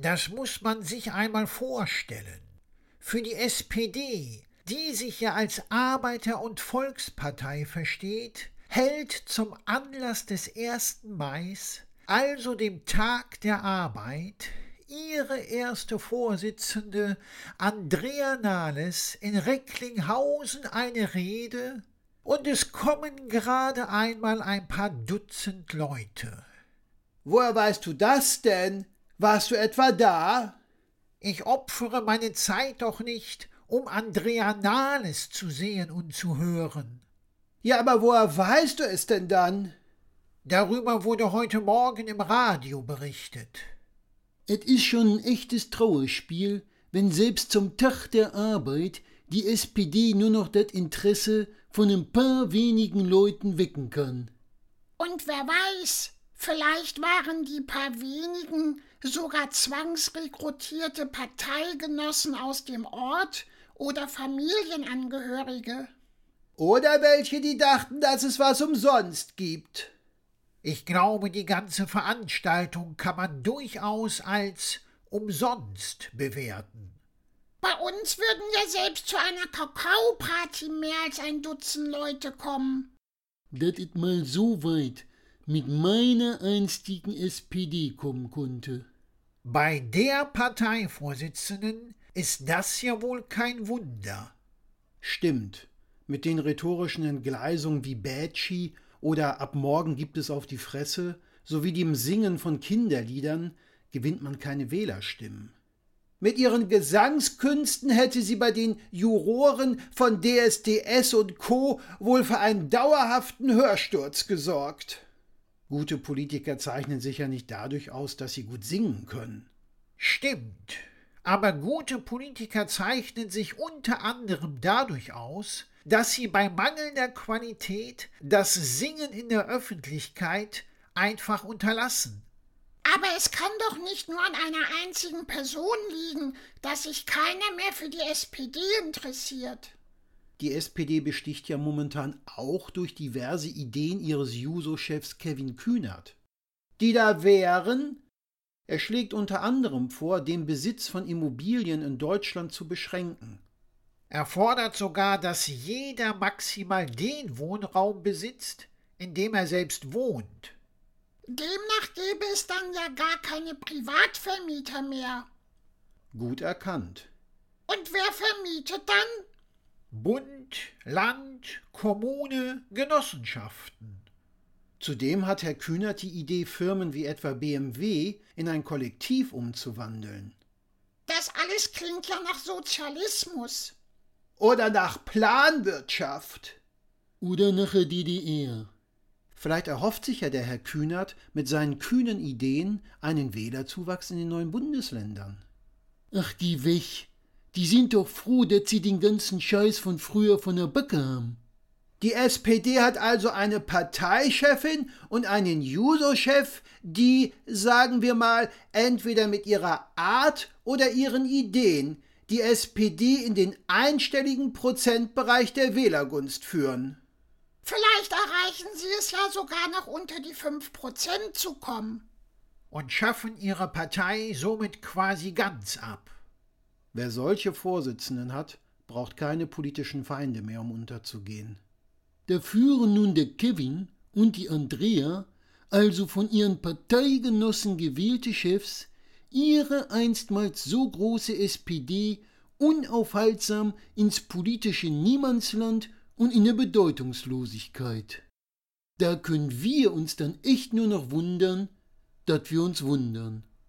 Das muss man sich einmal vorstellen. Für die SPD, die sich ja als Arbeiter- und Volkspartei versteht, hält zum Anlass des 1. Mais, also dem Tag der Arbeit, ihre erste Vorsitzende Andrea Nahles in Recklinghausen eine Rede, und es kommen gerade einmal ein paar Dutzend Leute. Woher weißt du das denn? Warst du etwa da? Ich opfere meine Zeit doch nicht, um Andrea Nahles zu sehen und zu hören. Ja, aber woher weißt du es denn dann? Darüber wurde heute Morgen im Radio berichtet. Es ist schon ein echtes Trauerspiel, wenn selbst zum Tag der Arbeit die SPD nur noch das Interesse von ein paar wenigen Leuten wecken kann. Und wer weiß, vielleicht waren die paar wenigen sogar zwangsrekrutierte Parteigenossen aus dem Ort oder Familienangehörige. Oder welche, die dachten, dass es was umsonst gibt. Ich glaube, die ganze Veranstaltung kann man durchaus als umsonst bewerten. Bei uns würden ja selbst zu einer Kakaoparty mehr als ein Dutzend Leute kommen. Das ist mal so weit mit meiner einstigen SPD kommen konnte. Bei der Parteivorsitzenden ist das ja wohl kein Wunder. Stimmt. Mit den rhetorischen Entgleisungen wie Bätschi oder ab morgen gibt es auf die Fresse sowie dem Singen von Kinderliedern gewinnt man keine Wählerstimmen. Mit ihren Gesangskünsten hätte sie bei den Juroren von DSDS und Co. wohl für einen dauerhaften Hörsturz gesorgt. Gute Politiker zeichnen sich ja nicht dadurch aus, dass sie gut singen können. Stimmt. Aber gute Politiker zeichnen sich unter anderem dadurch aus, dass sie bei mangelnder Qualität das Singen in der Öffentlichkeit einfach unterlassen. Aber es kann doch nicht nur an einer einzigen Person liegen, dass sich keiner mehr für die SPD interessiert. Die SPD besticht ja momentan auch durch diverse Ideen ihres Juso-Chefs Kevin Kühnert. Die da wären, er schlägt unter anderem vor, den Besitz von Immobilien in Deutschland zu beschränken. Er fordert sogar, dass jeder maximal den Wohnraum besitzt, in dem er selbst wohnt. Demnach gäbe es dann ja gar keine Privatvermieter mehr. Gut erkannt. Und wer vermietet dann? Bund, Land, Kommune, Genossenschaften. Zudem hat Herr Kühnert die Idee, Firmen wie etwa BMW in ein Kollektiv umzuwandeln. Das alles klingt ja nach Sozialismus. Oder nach Planwirtschaft. Oder nach der DDR. Vielleicht erhofft sich ja der Herr Kühnert mit seinen kühnen Ideen einen Wählerzuwachs in den neuen Bundesländern. Ach, die weg. Die sind doch froh, dass sie den ganzen Scheiß von früher von der Backe haben. Die SPD hat also eine Parteichefin und einen Juso-Chef, die, sagen wir mal, entweder mit ihrer Art oder ihren Ideen die SPD in den einstelligen Prozentbereich der Wählergunst führen. Vielleicht erreichen sie es ja sogar noch unter die 5% zu kommen. Und schaffen ihre Partei somit quasi ganz ab. Wer solche Vorsitzenden hat, braucht keine politischen Feinde mehr, um unterzugehen. Da führen nun der Kevin und die Andrea, also von ihren Parteigenossen gewählte Chefs, ihre einstmals so große SPD unaufhaltsam ins politische Niemandsland und in der Bedeutungslosigkeit. Da können wir uns dann echt nur noch wundern, dass wir uns wundern.